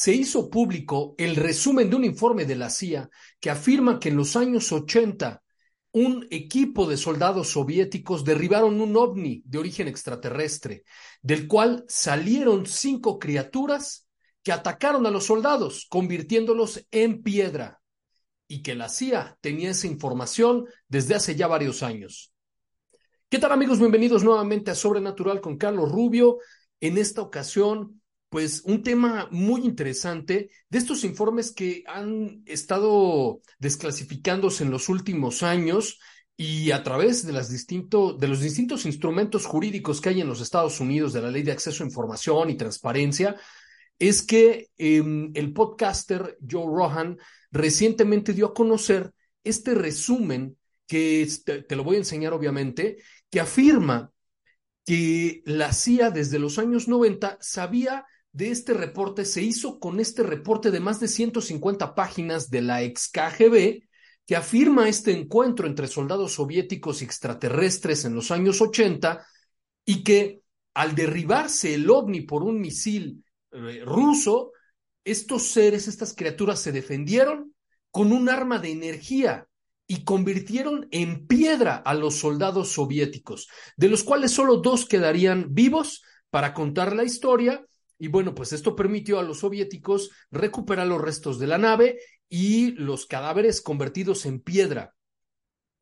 se hizo público el resumen de un informe de la CIA que afirma que en los años 80 un equipo de soldados soviéticos derribaron un ovni de origen extraterrestre, del cual salieron cinco criaturas que atacaron a los soldados, convirtiéndolos en piedra, y que la CIA tenía esa información desde hace ya varios años. ¿Qué tal amigos? Bienvenidos nuevamente a Sobrenatural con Carlos Rubio. En esta ocasión pues un tema muy interesante de estos informes que han estado desclasificándose en los últimos años y a través de, las distinto, de los distintos instrumentos jurídicos que hay en los Estados Unidos de la ley de acceso a información y transparencia, es que em, el podcaster Joe Rohan recientemente dio a conocer este resumen que te lo voy a enseñar obviamente, que afirma que la CIA desde los años 90 sabía de este reporte se hizo con este reporte de más de 150 páginas de la ex KGB que afirma este encuentro entre soldados soviéticos y extraterrestres en los años 80 y que al derribarse el ovni por un misil eh, ruso, estos seres, estas criaturas se defendieron con un arma de energía y convirtieron en piedra a los soldados soviéticos, de los cuales solo dos quedarían vivos para contar la historia y bueno, pues esto permitió a los soviéticos recuperar los restos de la nave y los cadáveres convertidos en piedra.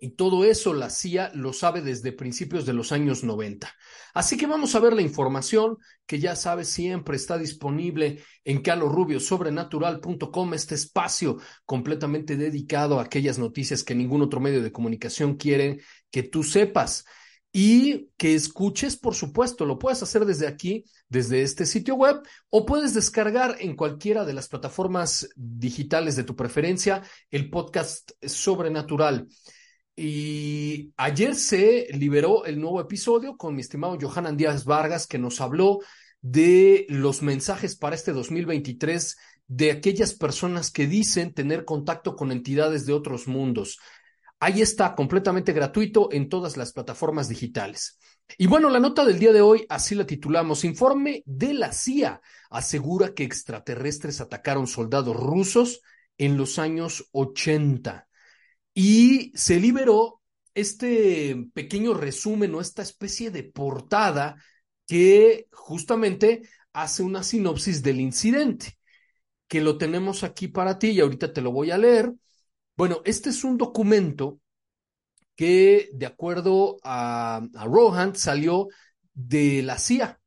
Y todo eso la CIA lo sabe desde principios de los años 90. Así que vamos a ver la información que ya sabes siempre está disponible en calorrubiosobrenatural.com, este espacio completamente dedicado a aquellas noticias que ningún otro medio de comunicación quiere que tú sepas y que escuches, por supuesto, lo puedes hacer desde aquí, desde este sitio web, o puedes descargar en cualquiera de las plataformas digitales de tu preferencia el podcast Sobrenatural. Y ayer se liberó el nuevo episodio con mi estimado Johanan Díaz Vargas, que nos habló de los mensajes para este 2023 de aquellas personas que dicen tener contacto con entidades de otros mundos. Ahí está, completamente gratuito en todas las plataformas digitales. Y bueno, la nota del día de hoy, así la titulamos, informe de la CIA asegura que extraterrestres atacaron soldados rusos en los años 80. Y se liberó este pequeño resumen o esta especie de portada que justamente hace una sinopsis del incidente, que lo tenemos aquí para ti y ahorita te lo voy a leer. Bueno, este es un documento que, de acuerdo a, Rohan, salió de la CIA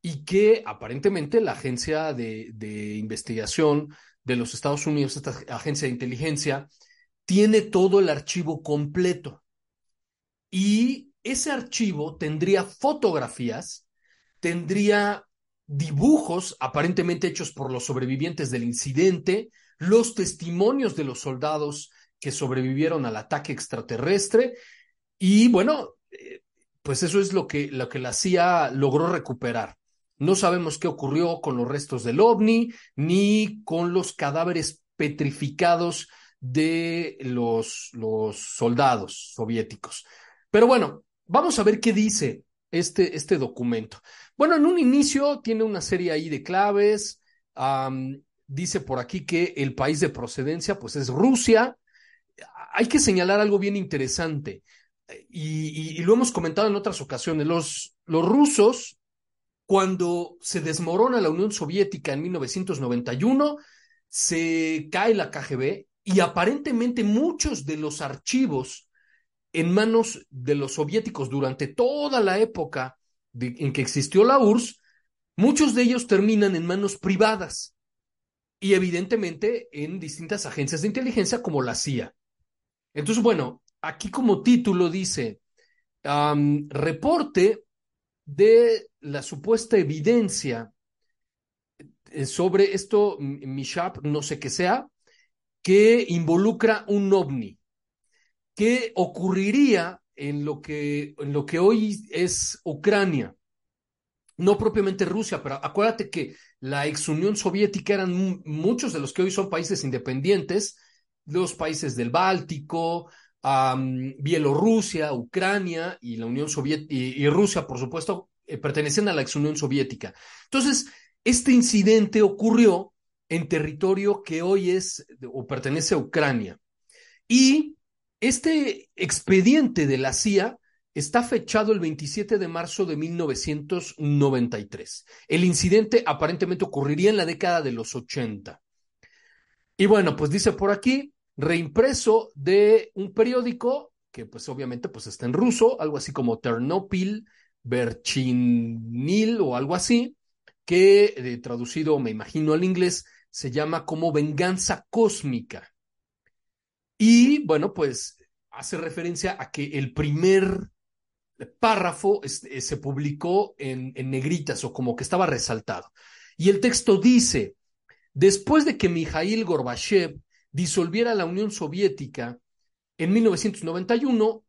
y que aparentemente la agencia de, investigación de los Estados Unidos, esta agencia de inteligencia, tiene todo el archivo completo. Y ese archivo tendría fotografías, tendría dibujos aparentemente hechos por los sobrevivientes del incidente, los testimonios de los soldados que sobrevivieron al ataque extraterrestre y bueno, eh, pues eso es lo que, lo que la CIA logró recuperar. No sabemos qué ocurrió con los restos del ovni ni con los cadáveres petrificados de los, los soldados soviéticos. Pero bueno, vamos a ver qué dice este, este documento. Bueno, en un inicio tiene una serie ahí de claves dice por aquí que el país de procedencia pues es Rusia. Hay que señalar algo bien interesante y, lo hemos comentado en otras ocasiones. Los, los rusos Cuando se desmorona la Unión Soviética en 1991, se cae la KGB y aparentemente muchos de los archivos en manos de los soviéticos durante toda la época en que existió la URSS, muchos de ellos terminan en manos privadas y evidentemente en distintas agencias de inteligencia como la CIA. Entonces, bueno, aquí como título dice, reporte de la supuesta evidencia eh, sobre esto, Mishap, no sé qué sea, que involucra un ovni. ¿Qué ocurriría en lo que, en lo que hoy es Ucrania? No propiamente Rusia, pero acuérdate que la ex Unión Soviética eran muchos de los que hoy son países independientes, los países del Báltico, Bielorrusia, Ucrania y la Unión Soviética y, Rusia, por supuesto, eh, pertenecen a la ex Unión Soviética. Entonces, este incidente ocurrió en territorio que hoy es o pertenece a Ucrania. Y este expediente de la CIA está fechado el 27 de marzo de 1993. El incidente aparentemente ocurriría en la década de los 80. Y bueno, pues dice por aquí, reimpreso de un periódico que pues obviamente pues está en ruso, algo así como Ternopil, Berchinil o algo así, que eh, traducido me imagino al inglés se llama como venganza cósmica. Y bueno, pues hace referencia a que el primer párrafo eh, se publicó en, en negritas o como que estaba resaltado. Y el texto dice, después de que Mikhail Gorbachev disolviera la Unión Soviética en 1991,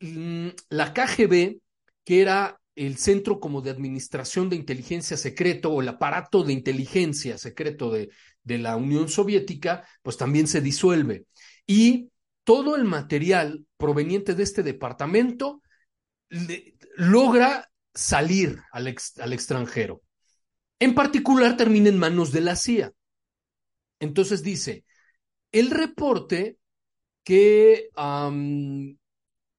mm, la KGB, que era el centro como de administración de inteligencia secreto o el aparato de inteligencia secreto de, de la Unión Soviética, pues también se disuelve. Y todo el material proveniente de este departamento logra salir al, al extranjero. En particular termina en manos de la CIA. Entonces dice, el reporte que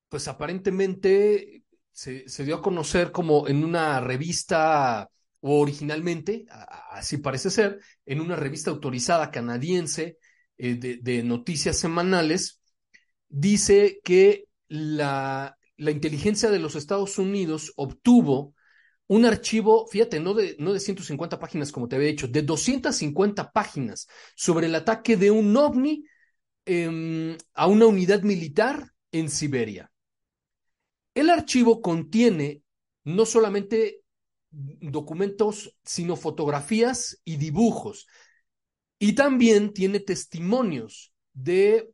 pues aparentemente se, dio a conocer como en una revista, o originalmente, así parece ser, en una revista autorizada canadiense eh, de, noticias semanales, dice que la, la inteligencia de los Estados Unidos obtuvo un archivo, fíjate, no de, no de 150 páginas como te había dicho, de 250 páginas sobre el ataque de un ovni em, a una unidad militar en Siberia. El archivo contiene no solamente documentos, sino fotografías y dibujos. Y también tiene testimonios de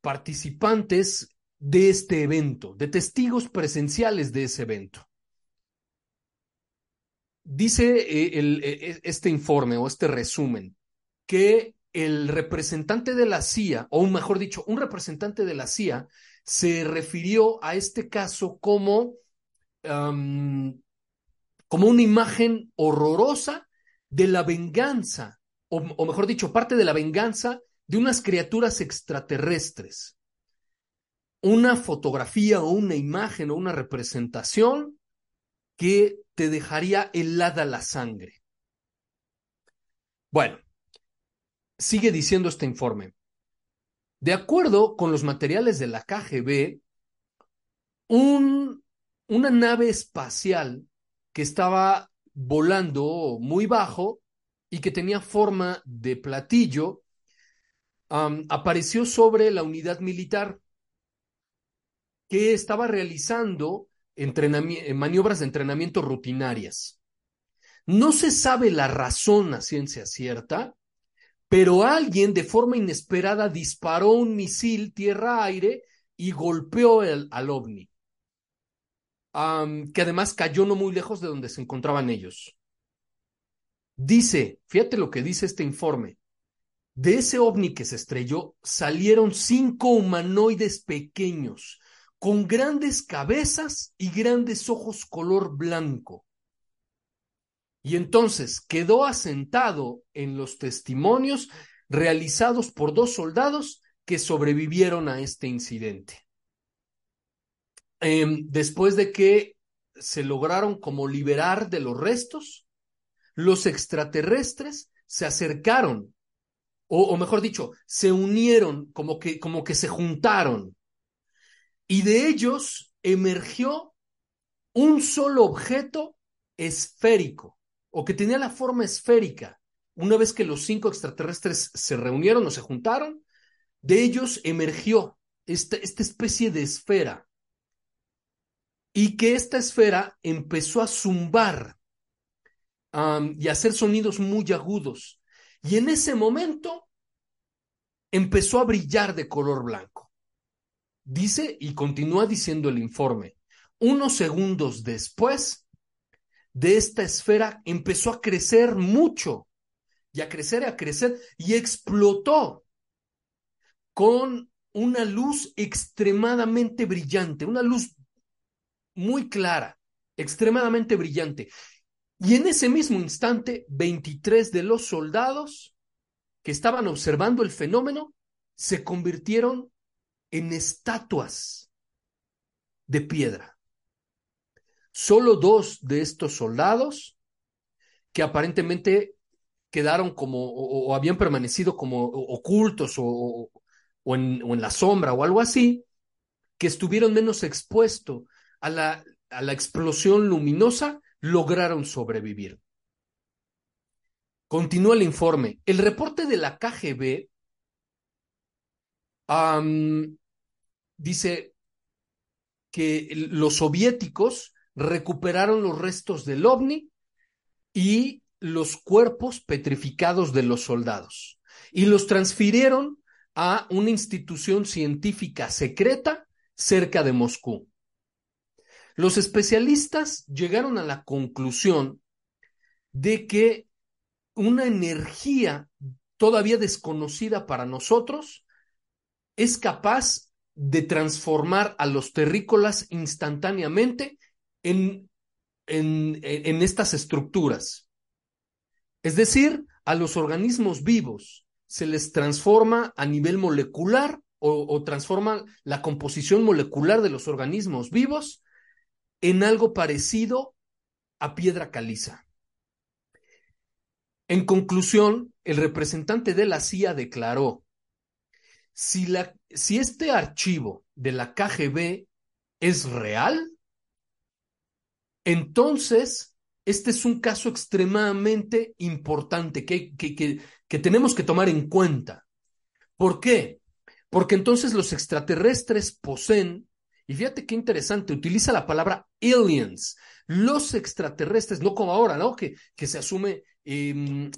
participantes de este evento, de testigos presenciales de ese evento. Dice eh, eh, e, este informe o este resumen que el representante de la CIA, o mejor dicho, un representante de la CIA, se refirió a este caso como, como una imagen horrorosa de la venganza, o mejor dicho, parte de la venganza de unas criaturas extraterrestres. Una fotografía o una imagen o una representación que te dejaría helada la sangre. Bueno, sigue diciendo este informe. De acuerdo con los materiales de la KGB, un, una nave espacial que estaba volando muy bajo y que tenía forma de platillo, apareció sobre la unidad militar que estaba realizando maniobras de entrenamiento rutinarias. No se sabe la razón a ciencia cierta, pero alguien de forma inesperada disparó un misil tierra-aire y golpeó al ovni, que además cayó no muy lejos de donde se encontraban ellos. Dice, fíjate lo que dice este informe, de ese ovni que se estrelló salieron cinco humanoides pequeños con grandes cabezas y grandes ojos color blanco. Y entonces quedó asentado en los testimonios realizados por dos soldados que sobrevivieron a este incidente. Em, después de que se lograron como liberar de los restos, los extraterrestres se acercaron, o, o mejor dicho, se unieron, como que, como que se juntaron, y de ellos emergió un solo objeto esférico, o que tenía la forma esférica. Una vez que los cinco extraterrestres se reunieron o se juntaron, de ellos emergió esta, especie de esfera y que esta esfera empezó a zumbar um, y a hacer sonidos muy agudos. Y en ese momento empezó a brillar de color blanco. Dice y continúa diciendo el informe, unos segundos después de esta esfera empezó a crecer mucho y a crecer y a crecer y explotó con una luz extremadamente brillante, una luz muy clara, extremadamente brillante. Y en ese mismo instante, 23 de los soldados que estaban observando el fenómeno se convirtieron en estatuas de piedra. Solo dos de estos soldados, que aparentemente quedaron como, o, habían permanecido como ocultos o, o, en, la sombra o algo así, que estuvieron menos expuestos a la, a la explosión luminosa lograron sobrevivir. Continúa el informe. El reporte de la KGB dice que los soviéticos recuperaron los restos del ovni y los cuerpos petrificados de los soldados y los transfirieron a una institución científica secreta cerca de Moscú. Los especialistas llegaron a la conclusión de que una energía todavía desconocida para nosotros es capaz de transformar a los terrícolas instantáneamente en, en, en, estas estructuras. Es decir, a los organismos vivos se les transforma a nivel molecular o, o transforma la composición molecular de los organismos vivos en algo parecido a piedra caliza. En conclusión, el representante de la CIA declaró, si, la, si este archivo de la KGB es real, entonces este es un caso extremadamente importante que, que, que, que tenemos que tomar en cuenta. ¿Por qué? Porque entonces los extraterrestres poseen y fíjate qué interesante, utiliza la palabra aliens, los extraterrestres, no como ahora, ¿no? Que, que se asume eh,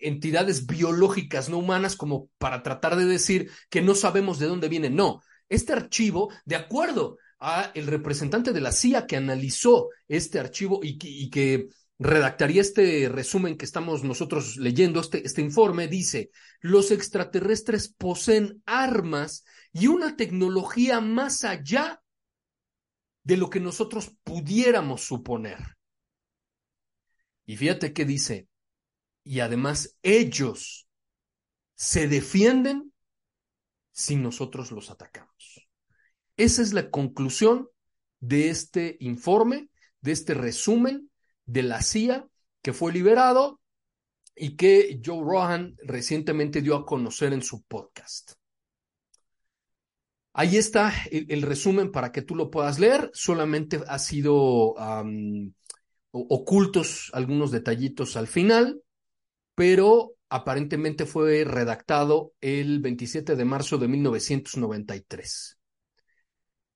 entidades biológicas no humanas como para tratar de decir que no sabemos de dónde vienen. No, este archivo, de acuerdo a el representante de la CIA que analizó este archivo y que, que redactaría este resumen que estamos nosotros leyendo, este, este informe, dice, los extraterrestres poseen armas y una tecnología más allá de lo que nosotros pudiéramos suponer. Y fíjate qué dice, y además ellos se defienden si nosotros los atacamos. Esa es la conclusión de este informe, de este resumen de la CIA que fue liberado y que Joe Rohan recientemente dio a conocer en su podcast. Ahí está el, resumen para que tú lo puedas leer. Solamente ha sido ocultos algunos detallitos al final, pero aparentemente fue redactado el 27 de marzo de 1993.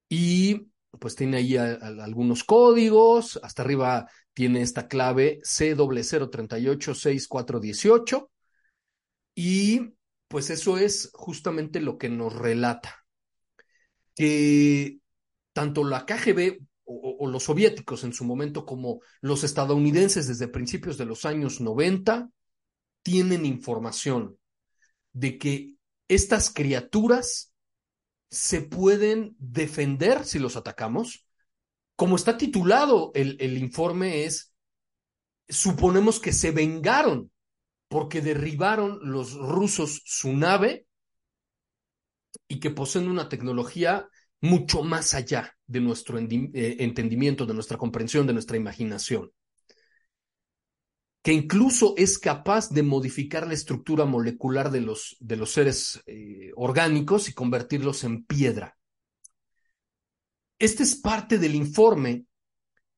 Y pues tiene ahí algunos códigos, hasta arriba tiene esta clave C00386418 y pues eso es justamente lo que nos relata que tanto la KGB o, o, los soviéticos en su momento como los estadounidenses desde principios de los años 90 tienen información de que estas criaturas se pueden defender si los atacamos. Como está titulado el, el informe es, suponemos que se vengaron porque derribaron los rusos su nave y que poseen una tecnología mucho más allá de nuestro eh, entendimiento, de nuestra comprensión, de nuestra imaginación, que incluso es capaz de modificar la estructura molecular de los, de los seres eh, orgánicos y convertirlos en piedra. Este es parte del informe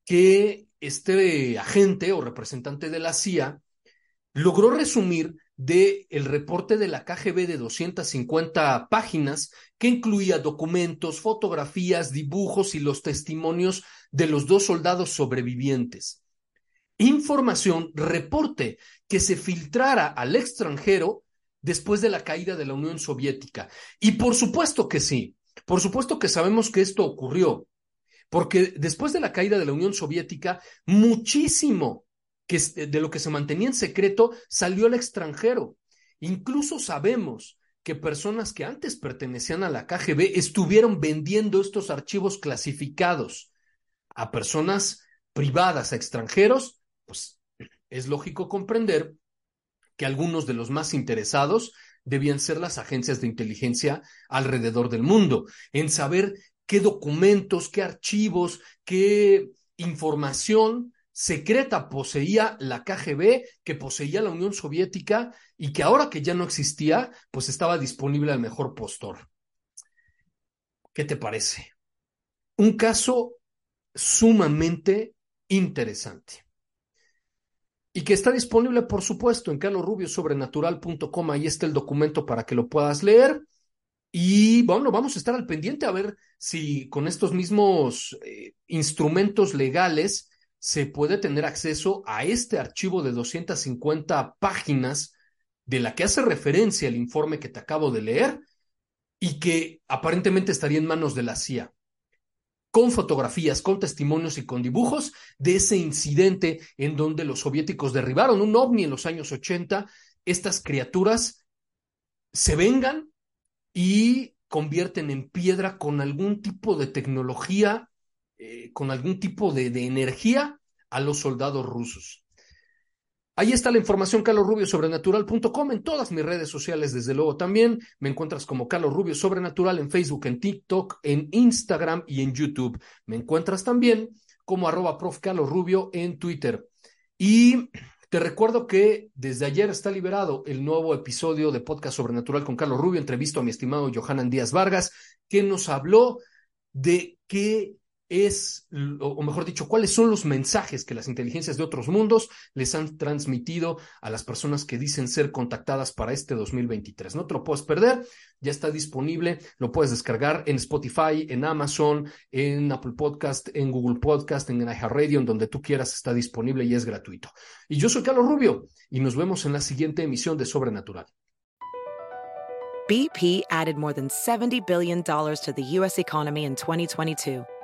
que este agente o representante de la CIA logró resumir del el reporte de la KGB de 250 páginas que incluía documentos, fotografías, dibujos y los testimonios de los dos soldados sobrevivientes. Información, reporte que se filtrara al extranjero después de la caída de la Unión Soviética. Y por supuesto que sí, por supuesto que sabemos que esto ocurrió, porque después de la caída de la Unión Soviética, muchísimo de lo que se mantenía en secreto salió al extranjero. Incluso sabemos que personas que antes pertenecían a la KGB estuvieron vendiendo estos archivos clasificados a personas privadas, a extranjeros, pues es lógico comprender que algunos de los más interesados debían ser las agencias de inteligencia alrededor del mundo, en saber qué documentos, qué archivos, qué información secreta poseía la KGB, que poseía la Unión Soviética y que ahora que ya no existía, pues estaba disponible al mejor postor. ¿Qué te parece? Un caso sumamente interesante. Y que está disponible, por supuesto, en carlosrubiosobrenatural.com. Ahí está el documento para que lo puedas leer. Y bueno, vamos a estar al pendiente a ver si con estos mismos eh, instrumentos legales se puede tener acceso a este archivo de 250 páginas de la que hace referencia el informe que te acabo de leer y que aparentemente estaría en manos de la CIA, con fotografías, con testimonios y con dibujos de ese incidente en donde los soviéticos derribaron un ovni en los años 80, estas criaturas se vengan y convierten en piedra con algún tipo de tecnología eh, con algún tipo de, de, energía a los soldados rusos. Ahí está la información, Carlos Rubio, sobrenatural.com, en todas mis redes sociales, desde luego también. Me encuentras como Carlos Rubio Sobrenatural en Facebook, en TikTok, en Instagram y en YouTube. Me encuentras también como arroba prof. Carlos Rubio en Twitter. Y te recuerdo que desde ayer está liberado el nuevo episodio de Podcast Sobrenatural con Carlos Rubio, entrevisto a mi estimado Johanan Díaz Vargas, que nos habló de qué es, o mejor dicho, cuáles son los mensajes que las inteligencias de otros mundos les han transmitido a las personas que dicen ser contactadas para este 2023. No te lo puedes perder, ya está disponible, lo puedes descargar en Spotify, en Amazon, en Apple Podcast, en Google Podcast, en iHeartRadio, en donde tú quieras está disponible y es gratuito. Y yo soy Carlos Rubio y nos vemos en la siguiente emisión de Sobrenatural. BP added more than $70 billion to the U.S. economy in 2022.